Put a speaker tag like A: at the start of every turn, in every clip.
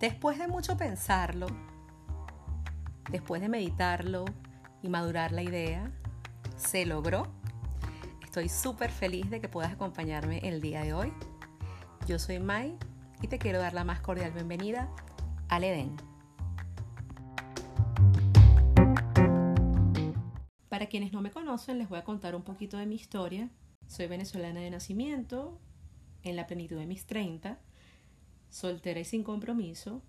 A: Después de mucho pensarlo, después de meditarlo y madurar la idea, se logró. Estoy súper feliz de que puedas acompañarme el día de hoy. Yo soy Mai y te quiero dar la más cordial bienvenida al Edén. Para quienes no me conocen, les voy a contar un poquito de mi historia. Soy venezolana de nacimiento, en la plenitud de mis 30, soltera y sin compromiso,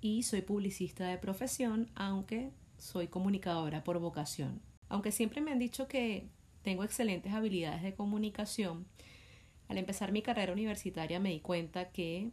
A: y soy publicista de profesión, aunque soy comunicadora por vocación. Aunque siempre me han dicho que tengo excelentes habilidades de comunicación, al empezar mi carrera universitaria me di cuenta que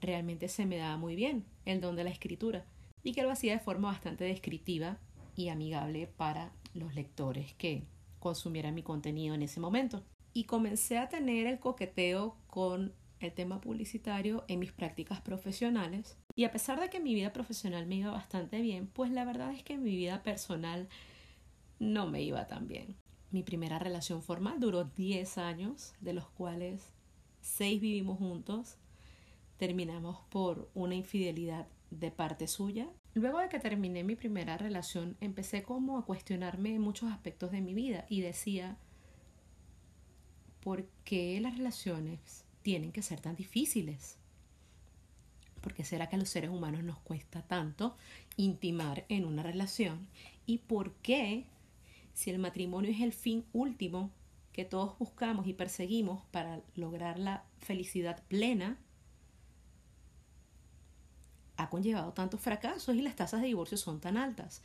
A: realmente se me daba muy bien el don de la escritura y que lo hacía de forma bastante descriptiva y amigable para los lectores que consumieran mi contenido en ese momento. Y comencé a tener el coqueteo con el tema publicitario en mis prácticas profesionales. Y a pesar de que mi vida profesional me iba bastante bien, pues la verdad es que mi vida personal no me iba tan bien. Mi primera relación formal duró 10 años, de los cuales 6 vivimos juntos. Terminamos por una infidelidad de parte suya. Luego de que terminé mi primera relación, empecé como a cuestionarme muchos aspectos de mi vida y decía, ¿por qué las relaciones tienen que ser tan difíciles? ¿Por qué será que a los seres humanos nos cuesta tanto intimar en una relación? ¿Y por qué, si el matrimonio es el fin último que todos buscamos y perseguimos para lograr la felicidad plena, ha conllevado tantos fracasos y las tasas de divorcio son tan altas?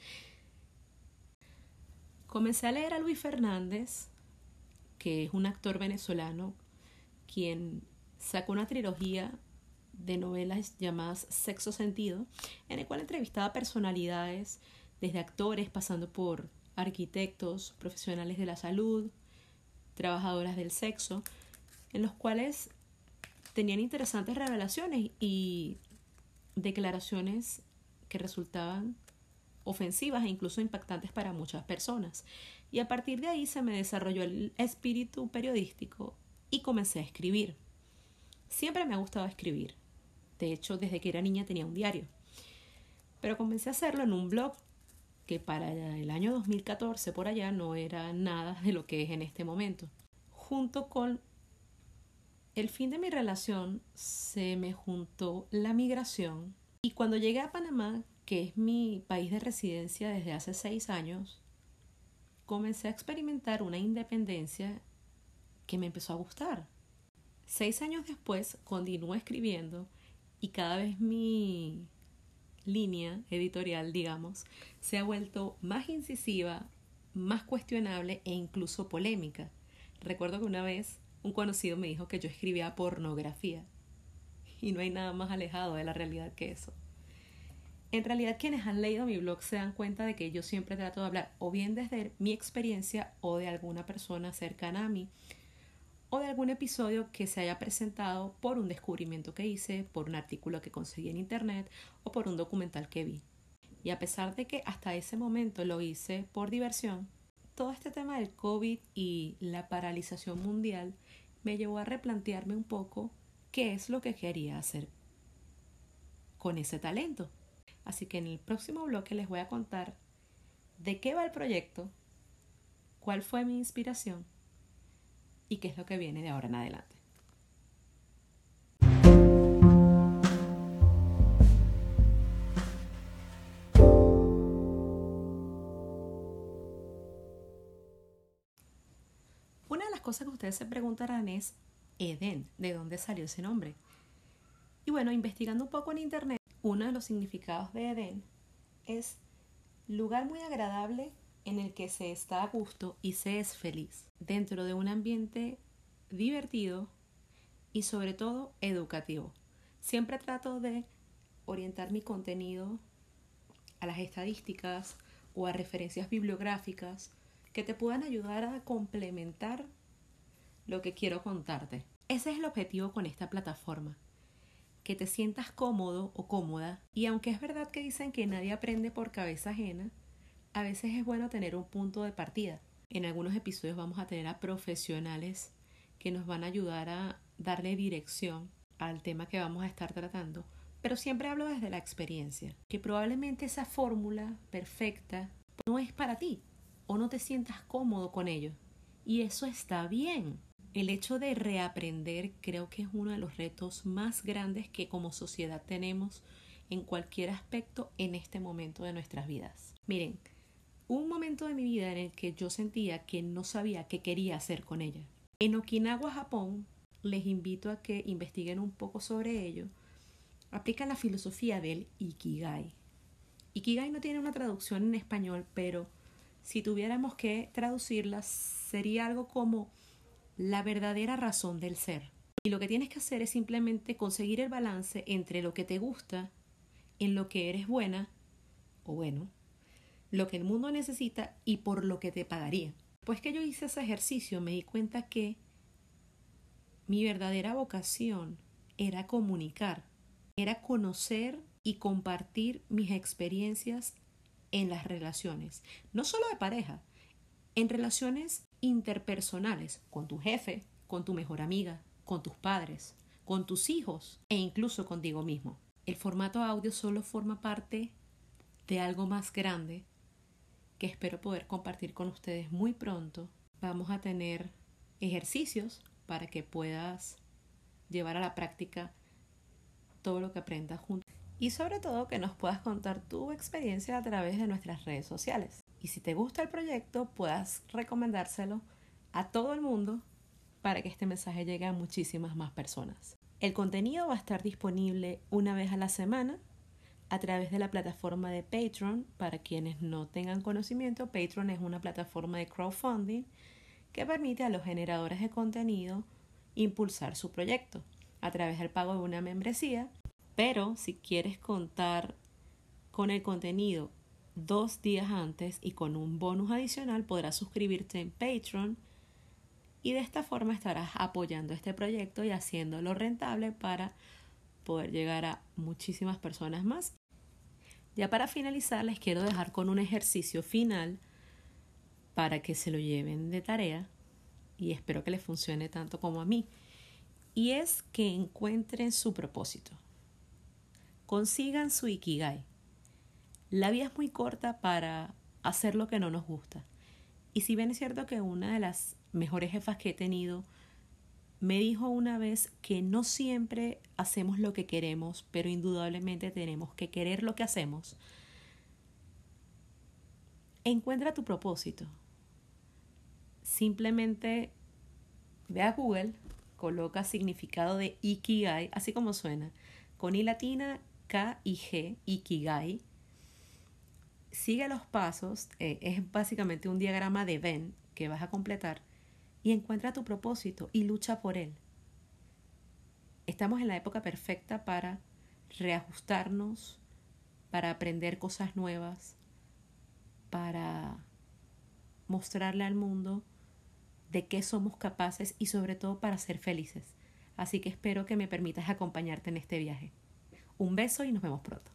A: Comencé a leer a Luis Fernández, que es un actor venezolano, quien sacó una trilogía de novelas llamadas Sexo Sentido, en el cual entrevistaba personalidades, desde actores, pasando por arquitectos, profesionales de la salud, trabajadoras del sexo, en los cuales tenían interesantes revelaciones y declaraciones que resultaban ofensivas e incluso impactantes para muchas personas. Y a partir de ahí se me desarrolló el espíritu periodístico y comencé a escribir. Siempre me ha gustado escribir. De hecho, desde que era niña tenía un diario. Pero comencé a hacerlo en un blog que para el año 2014 por allá no era nada de lo que es en este momento. Junto con el fin de mi relación se me juntó la migración y cuando llegué a Panamá, que es mi país de residencia desde hace seis años, comencé a experimentar una independencia que me empezó a gustar. Seis años después continué escribiendo y cada vez mi línea editorial, digamos, se ha vuelto más incisiva, más cuestionable e incluso polémica. Recuerdo que una vez un conocido me dijo que yo escribía pornografía y no hay nada más alejado de la realidad que eso. En realidad quienes han leído mi blog se dan cuenta de que yo siempre trato de hablar o bien desde mi experiencia o de alguna persona cercana a mí o de algún episodio que se haya presentado por un descubrimiento que hice, por un artículo que conseguí en internet o por un documental que vi. Y a pesar de que hasta ese momento lo hice por diversión, todo este tema del COVID y la paralización mundial me llevó a replantearme un poco qué es lo que quería hacer con ese talento. Así que en el próximo bloque les voy a contar de qué va el proyecto, cuál fue mi inspiración y qué es lo que viene de ahora en adelante. Una de las cosas que ustedes se preguntarán es Edén, ¿de dónde salió ese nombre? Y bueno, investigando un poco en internet, uno de los significados de Edén es lugar muy agradable en el que se está a gusto y se es feliz, dentro de un ambiente divertido y sobre todo educativo. Siempre trato de orientar mi contenido a las estadísticas o a referencias bibliográficas que te puedan ayudar a complementar lo que quiero contarte. Ese es el objetivo con esta plataforma, que te sientas cómodo o cómoda y aunque es verdad que dicen que nadie aprende por cabeza ajena, a veces es bueno tener un punto de partida. En algunos episodios vamos a tener a profesionales que nos van a ayudar a darle dirección al tema que vamos a estar tratando, Pero siempre hablo desde la experiencia, que probablemente esa fórmula perfecta no es para ti o no te sientas cómodo con ello. Y eso está bien. El hecho de reaprender creo que es uno de los retos más grandes que como sociedad tenemos en cualquier aspecto en este momento de nuestras vidas. Miren, un momento de mi vida en el que yo sentía que no sabía qué quería hacer con ella. En Okinawa, Japón, les invito a que investiguen un poco sobre ello. Aplican la filosofía del Ikigai. Ikigai no tiene una traducción en español, pero si tuviéramos que traducirla, sería algo como la verdadera razón del ser. Y lo que tienes que hacer es simplemente conseguir el balance entre lo que te gusta, en lo que eres buena o bueno, lo que el mundo necesita y por lo que te pagaría. Pues que yo hice ese ejercicio me di cuenta que mi verdadera vocación era comunicar, era conocer y compartir mis experiencias en las relaciones, no solo de pareja, en relaciones interpersonales, con tu jefe, con tu mejor amiga, con tus padres, con tus hijos e incluso contigo mismo. El formato audio solo forma parte de algo más grande que espero poder compartir con ustedes muy pronto. Vamos a tener ejercicios para que puedas llevar a la práctica todo lo que aprendas juntos y sobre todo que nos puedas contar tu experiencia a través de nuestras redes sociales. Y si te gusta el proyecto, puedas recomendárselo a todo el mundo para que este mensaje llegue a muchísimas más personas. El contenido va a estar disponible una vez a la semana a través de la plataforma de Patreon. Para quienes no tengan conocimiento, Patreon es una plataforma de crowdfunding que permite a los generadores de contenido impulsar su proyecto a través del pago de una membresía. Pero si quieres contar con el contenido dos días antes y con un bonus adicional, podrás suscribirte en Patreon y de esta forma estarás apoyando este proyecto y haciéndolo rentable para poder llegar a muchísimas personas más. Ya para finalizar les quiero dejar con un ejercicio final para que se lo lleven de tarea y espero que les funcione tanto como a mí. Y es que encuentren su propósito. Consigan su ikigai. La vida es muy corta para hacer lo que no nos gusta. Y si bien es cierto que una de las mejores jefas que he tenido me dijo una vez que no siempre hacemos lo que queremos, pero indudablemente tenemos que querer lo que hacemos. Encuentra tu propósito. Simplemente ve a Google, coloca significado de Ikigai, así como suena, con I latina, K y G, Ikigai. Sigue los pasos, eh, es básicamente un diagrama de Venn que vas a completar y encuentra tu propósito y lucha por él. Estamos en la época perfecta para reajustarnos, para aprender cosas nuevas, para mostrarle al mundo de qué somos capaces y sobre todo para ser felices. Así que espero que me permitas acompañarte en este viaje. Un beso y nos vemos pronto.